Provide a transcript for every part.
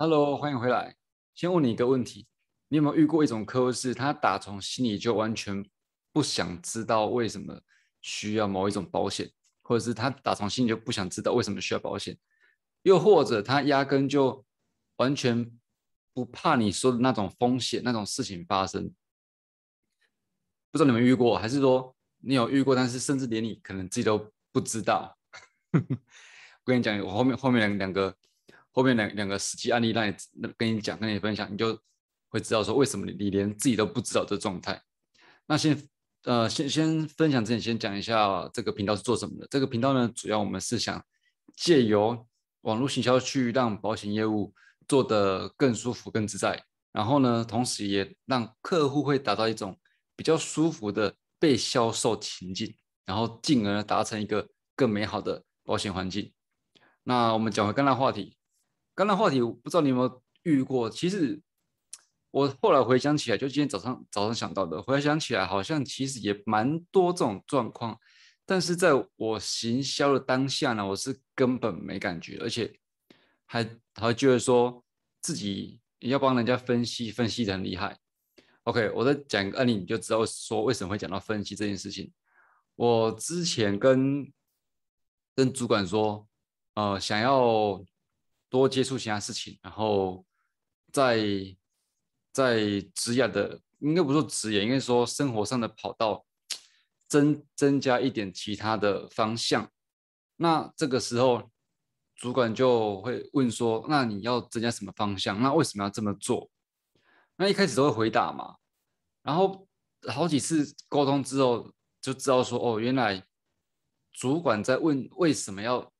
Hello，欢迎回来。先问你一个问题，你有没有遇过一种客户是，他打从心里就完全不想知道为什么需要某一种保险，或者是他打从心里就不想知道为什么需要保险，又或者他压根就完全不怕你说的那种风险、那种事情发生？不知道你们遇过，还是说你有遇过，但是甚至连你可能自己都不知道？我跟你讲，我后面后面两两个。后面两两个实际案例让你跟你讲，跟你分享，你就会知道说为什么你你连自己都不知道这状态。那先呃先先分享之前，先讲一下这个频道是做什么的。这个频道呢，主要我们是想借由网络行销去让保险业务做得更舒服、更自在。然后呢，同时也让客户会达到一种比较舒服的被销售情境，然后进而达成一个更美好的保险环境。那我们讲回刚才话题。刚刚话题，我不知道你有没有遇过。其实我后来回想起来，就今天早上早上想到的，回想起来好像其实也蛮多这种状况。但是在我行销的当下呢，我是根本没感觉，而且还还觉得说自己要帮人家分析，分析的很厉害。OK，我再讲一个案例，你就知道说为什么会讲到分析这件事情。我之前跟跟主管说，呃，想要。多接触其他事情，然后在在职业的，应该不说职业，应该说生活上的跑道增增加一点其他的方向。那这个时候，主管就会问说：“那你要增加什么方向？那为什么要这么做？”那一开始都会回答嘛，然后好几次沟通之后，就知道说：“哦，原来主管在问为什么要。”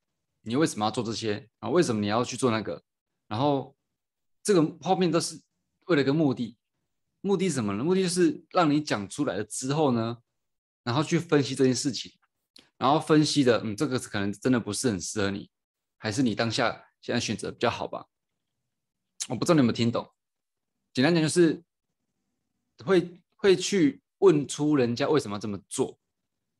你为什么要做这些啊？为什么你要去做那个？然后这个后面都是为了一个目的，目的是什么呢？目的就是让你讲出来了之后呢，然后去分析这件事情，然后分析的，嗯，这个可能真的不是很适合你，还是你当下现在选择比较好吧？我不知道你有没有听懂。简单讲就是会会去问出人家为什么这么做，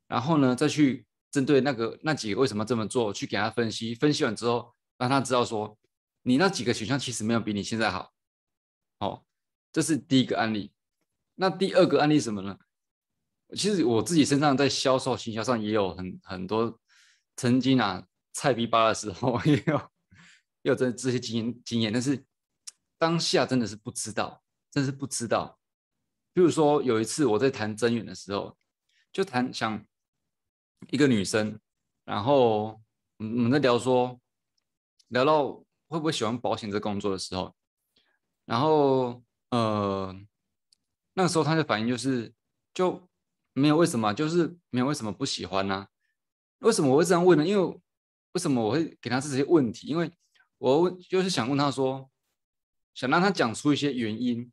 然后呢再去。针对那个那几个为什么这么做，去给他分析，分析完之后，让他知道说，你那几个选项其实没有比你现在好。哦，这是第一个案例。那第二个案例什么呢？其实我自己身上在销售行销上也有很很多曾经啊菜逼巴的时候，也有也有这这些经验经验，但是当下真的是不知道，真是不知道。比如说有一次我在谈增援的时候，就谈想。一个女生，然后我们在聊说，聊到会不会喜欢保险这工作的时候，然后呃，那个时候她的反应就是就没有为什么，就是没有为什么不喜欢呢？为什么我会这样问呢？因为为什么我会给她这些问题？因为我就是想问她说，想让她讲出一些原因，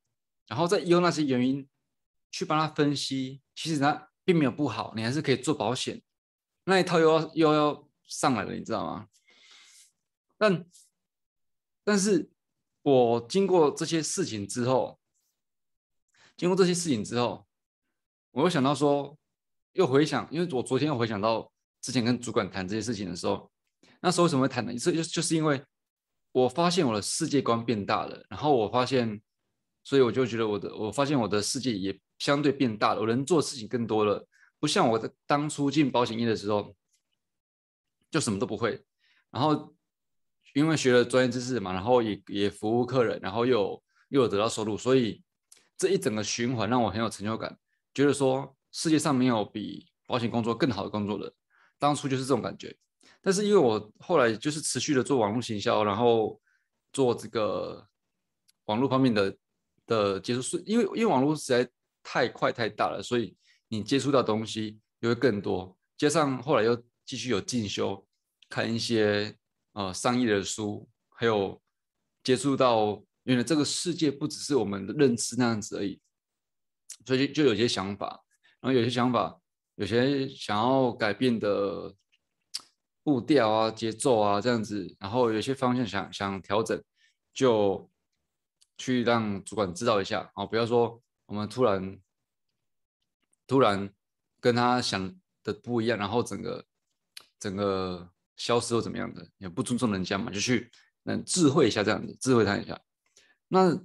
然后再用那些原因去帮她分析，其实她并没有不好，你还是可以做保险。那一套又要又要上来了，你知道吗？但但是我经过这些事情之后，经过这些事情之后，我又想到说，又回想，因为我昨天又回想到之前跟主管谈这些事情的时候，那时候为什么会谈呢？就就是因为我发现我的世界观变大了，然后我发现，所以我就觉得我的，我发现我的世界也相对变大了，我能做的事情更多了。不像我在当初进保险业的时候，就什么都不会，然后因为学了专业知识嘛，然后也也服务客人，然后又又有得到收入，所以这一整个循环让我很有成就感，觉得说世界上没有比保险工作更好的工作了。当初就是这种感觉，但是因为我后来就是持续的做网络行销，然后做这个网络方面的的接触，是因为因为网络实在太快太大了，所以。你接触到东西就会更多，加上后来又继续有进修，看一些呃商业的书，还有接触到原来这个世界不只是我们的认知那样子而已，所以就就有些想法，然后有些想法，有些想要改变的步调啊、节奏啊这样子，然后有些方向想想调整，就去让主管知道一下。啊，不要说我们突然。突然跟他想的不一样，然后整个整个消失或怎么样的，也不尊重人家嘛，就去嗯，智慧一下这样子，智慧他一下。那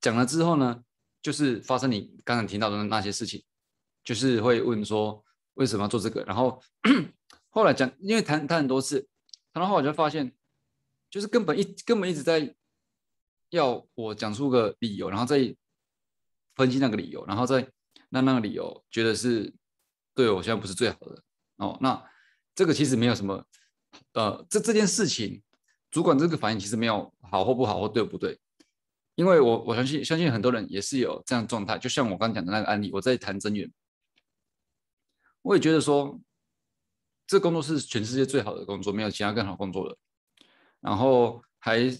讲了之后呢，就是发生你刚才听到的那些事情，就是会问说为什么要做这个，然后后来讲，因为谈谈很多次，谈到后来就发现，就是根本一根本一直在要我讲出个理由，然后再分析那个理由，然后再那那个理由觉得是对我现在不是最好的哦。那这个其实没有什么，呃，这这件事情。主管这个反应其实没有好或不好或对不对，因为我我相信相信很多人也是有这样状态，就像我刚讲的那个案例，我在谈增援，我也觉得说，这工作是全世界最好的工作，没有其他更好工作的，然后还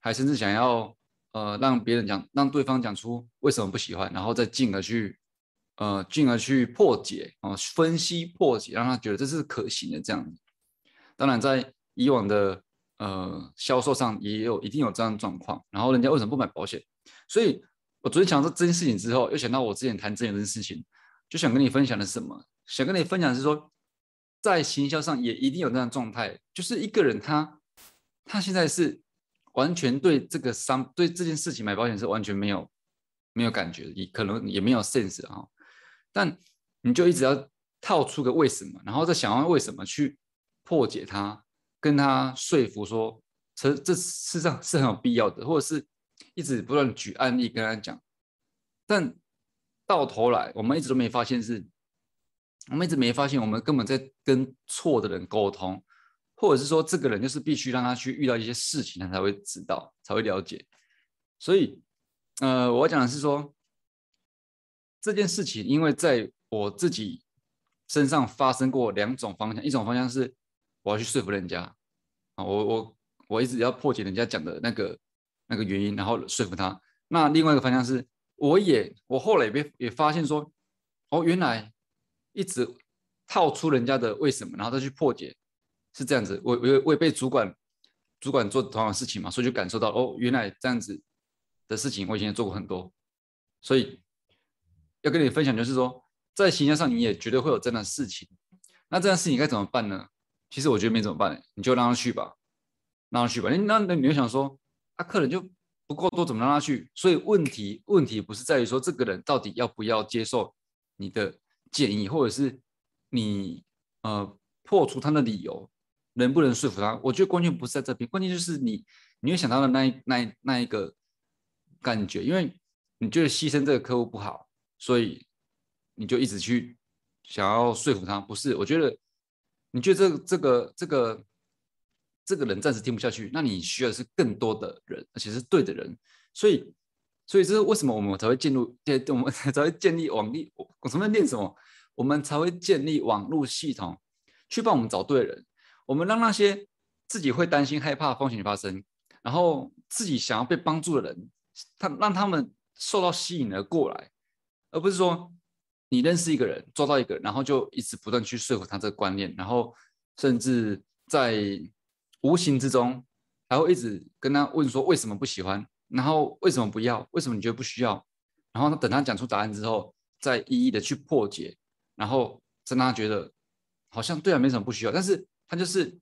还甚至想要呃让别人讲，让对方讲出为什么不喜欢，然后再进而去呃进而去破解啊分析破解，让他觉得这是可行的这样。当然在以往的。呃，销售上也有一定有这样的状况，然后人家为什么不买保险？所以我昨天讲到这件事情之后，又想到我之前谈这件事情，就想跟你分享的是什么？想跟你分享是说，在行销上也一定有这样状态，就是一个人他他现在是完全对这个商对这件事情买保险是完全没有没有感觉，也可能也没有 sense 啊，但你就一直要套出个为什么，然后再想要为什么去破解它。跟他说服说，这这事实上是很有必要的，或者是一直不断举案例跟他讲，但到头来我们一直都没发现是，我们一直没发现我们根本在跟错的人沟通，或者是说这个人就是必须让他去遇到一些事情，他才会知道，才会了解。所以，呃，我讲的是说这件事情，因为在我自己身上发生过两种方向，一种方向是。我要去说服人家啊，我我我一直要破解人家讲的那个那个原因，然后说服他。那另外一个方向是，我也我后来也被也发现说，哦，原来一直套出人家的为什么，然后再去破解，是这样子。我我我也被主管主管做同样的事情嘛，所以就感受到哦，原来这样子的事情我以前也做过很多。所以要跟你分享就是说，在形象上你也绝对会有这样的事情。那这样事情该怎么办呢？其实我觉得没怎么办，你就让他去吧，让他去吧。那那你就想说，啊，客人就不够多，怎么让他去？所以问题问题不是在于说这个人到底要不要接受你的建议，或者是你呃破除他的理由，能不能说服他？我觉得关键不是在这边，关键就是你你会想到的那一那一那一个感觉，因为你觉得牺牲这个客户不好，所以你就一直去想要说服他。不是，我觉得。你觉得这这个这个这个人暂时听不下去，那你需要的是更多的人，而且是对的人。所以，所以这是为什么我们才会进入，建我们 才会建立网力。我什么练什么？我们才会建立网络系统，去帮我们找对人。我们让那些自己会担心、害怕风险发生，然后自己想要被帮助的人，他让他们受到吸引而过来，而不是说。你认识一个人，抓到一个，然后就一直不断去说服他这个观念，然后甚至在无形之中还会一直跟他问说为什么不喜欢，然后为什么不要，为什么你觉得不需要，然后等他讲出答案之后，再一一的去破解，然后让他觉得好像对啊没什么不需要，但是他就是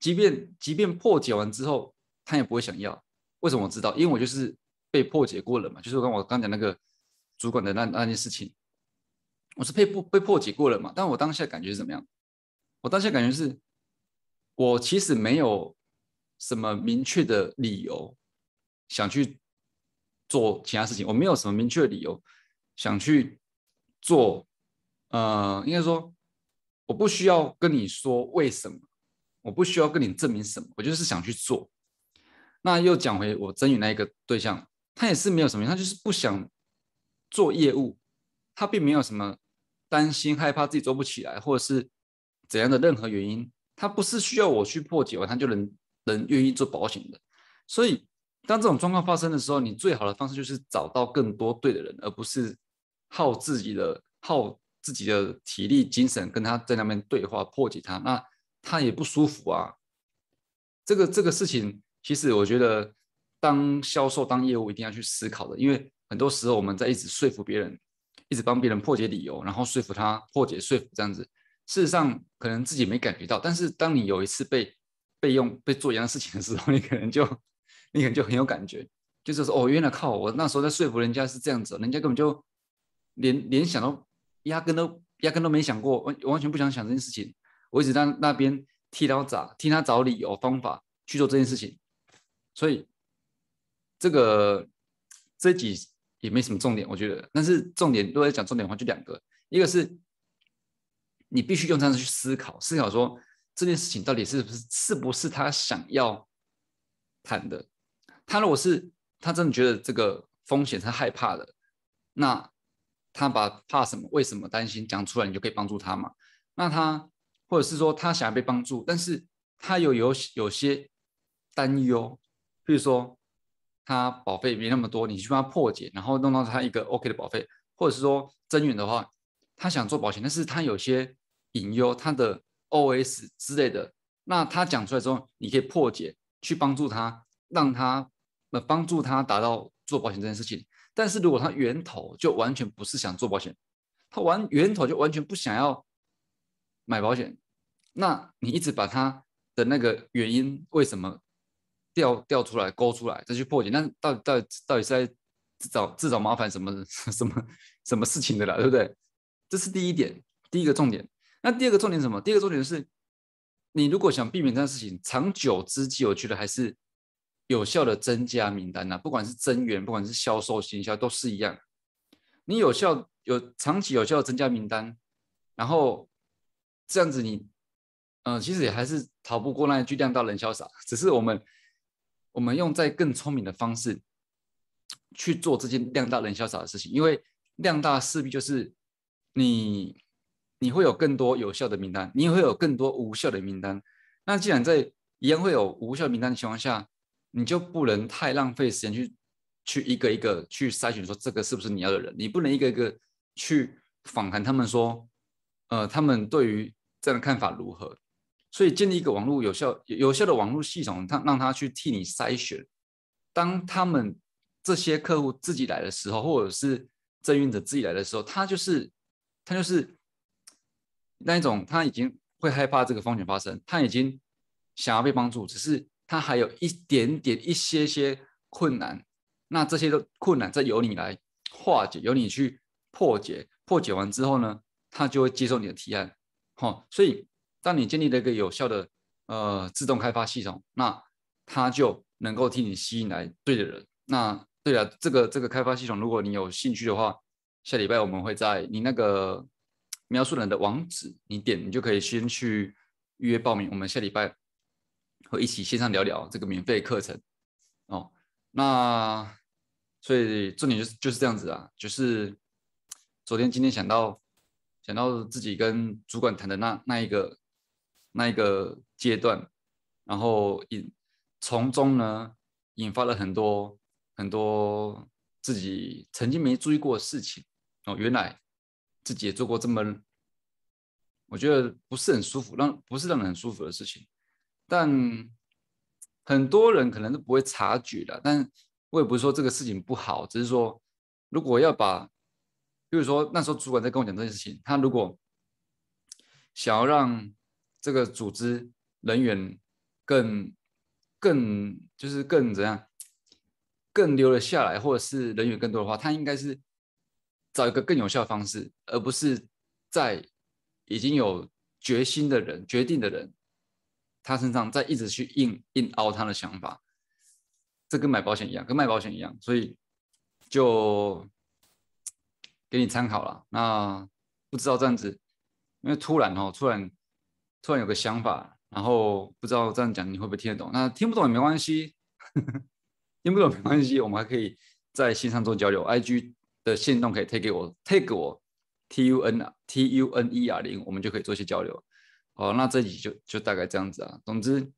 即便即便破解完之后，他也不会想要。为什么我知道？因为我就是被破解过了嘛，就是跟我刚讲那个主管的那那件事情。我是被破被破解过了嘛？但我当下感觉是怎么样？我当下感觉是，我其实没有什么明确的理由想去做其他事情，我没有什么明确的理由想去做。呃，应该说，我不需要跟你说为什么，我不需要跟你证明什么，我就是想去做。那又讲回我争取那一个对象，他也是没有什么，他就是不想做业务，他并没有什么。担心、害怕自己做不起来，或者是怎样的任何原因，他不是需要我去破解完，他就能能愿意做保险的。所以，当这种状况发生的时候，你最好的方式就是找到更多对的人，而不是耗自己的耗自己的体力、精神跟他在那边对话破解他，那他也不舒服啊。这个这个事情，其实我觉得，当销售、当业务一定要去思考的，因为很多时候我们在一直说服别人。一直帮别人破解理由，然后说服他破解说服这样子，事实上可能自己没感觉到，但是当你有一次被被用被做一样事情的时候，你可能就你可能就很有感觉，就是说哦，原来靠我那时候在说服人家是这样子，人家根本就连连想都压根都压根都没想过，完完全不想想这件事情。我一直在那边替他找替他找理由方法去做这件事情，所以这个这几也没什么重点，我觉得。但是重点如果要讲重点的话，就两个，一个是你必须用这样子去思考，思考说这件事情到底是不是是不是他想要谈的。他如果是他真的觉得这个风险他害怕的，那他把怕什么、为什么担心讲出来，你就可以帮助他嘛。那他。或者是说他想要被帮助，但是他有有有些担忧，比如说他保费没那么多，你去帮他破解，然后弄到他一个 OK 的保费，或者是说增援的话，他想做保险，但是他有些隐忧，他的 OS 之类的，那他讲出来之后，你可以破解，去帮助他，让他呃帮助他达到做保险这件事情。但是如果他源头就完全不是想做保险，他完源头就完全不想要。买保险，那你一直把他的那个原因为什么调调出来勾出来再去破解，那到底到底到底是在自找自找麻烦什么 什么什么事情的啦，对不对？这是第一点，第一个重点。那第二个重点什么？第二个重点是，你如果想避免这件事情，长久之计，我觉得还是有效的增加名单呐，不管是增援，不管是销售行销，都是一样。你有效有长期有效的增加名单，然后。这样子你，嗯，其实也还是逃不过那一句“量大人潇洒”。只是我们，我们用在更聪明的方式去做这件“量大人潇洒”的事情。因为量大势必就是你，你会有更多有效的名单，你也会有更多无效的名单。那既然在一样会有无效名单的情况下，你就不能太浪费时间去去一个一个去筛选，说这个是不是你要的人？你不能一个一个去访谈他们说，呃，他们对于这样的看法如何？所以建立一个网络有效、有效的网络系统，他让他去替你筛选。当他们这些客户自己来的时候，或者是征运者自己来的时候，他就是他就是那一种，他已经会害怕这个风险发生，他已经想要被帮助，只是他还有一点点、一些些困难。那这些的困难，再由你来化解，由你去破解。破解完之后呢，他就会接受你的提案。好，所以当你建立了一个有效的呃自动开发系统，那它就能够替你吸引来对的人。那对了，这个这个开发系统，如果你有兴趣的话，下礼拜我们会在你那个 描述人的网址，你点你就可以先去预约报名。我们下礼拜会一起线上聊聊这个免费课程。哦，那所以重点就是就是这样子啊，就是昨天今天想到。想到自己跟主管谈的那那一个那一个阶段，然后引从中呢引发了很多很多自己曾经没注意过的事情哦，原来自己也做过这么我觉得不是很舒服，让不是让人很舒服的事情，但很多人可能都不会察觉的。但我也不是说这个事情不好，只是说如果要把。比如说那时候主管在跟我讲这件事情，他如果想要让这个组织人员更更就是更怎样更留了下来，或者是人员更多的话，他应该是找一个更有效的方式，而不是在已经有决心的人、决定的人他身上再一直去硬硬凹他的想法。这跟买保险一样，跟卖保险一样，所以就。给你参考了，那不知道这样子，因为突然哦，突然突然有个想法，然后不知道这样讲你会不会听得懂？那听不懂也没关系，听不懂没关系，我们还可以在线上做交流。I G 的线动可以推给我，take 我 T U N T U N E R 零，我们就可以做一些交流。好，那这集就就大概这样子啊。总之，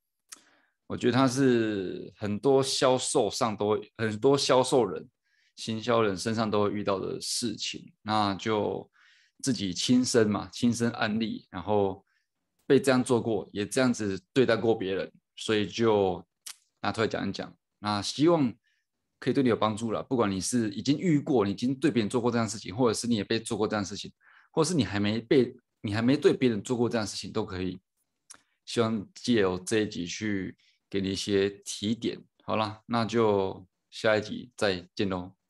我觉得他是很多销售上都很多销售人。行销人身上都会遇到的事情，那就自己亲身嘛，亲身案例，然后被这样做过，也这样子对待过别人，所以就拿出来讲一讲。那希望可以对你有帮助了。不管你是已经遇过，你已经对别人做过这样事情，或者是你也被做过这样事情，或者是你还没被，你还没对别人做过这样事情，都可以希望借由这一集去给你一些提点。好了，那就下一集再见喽。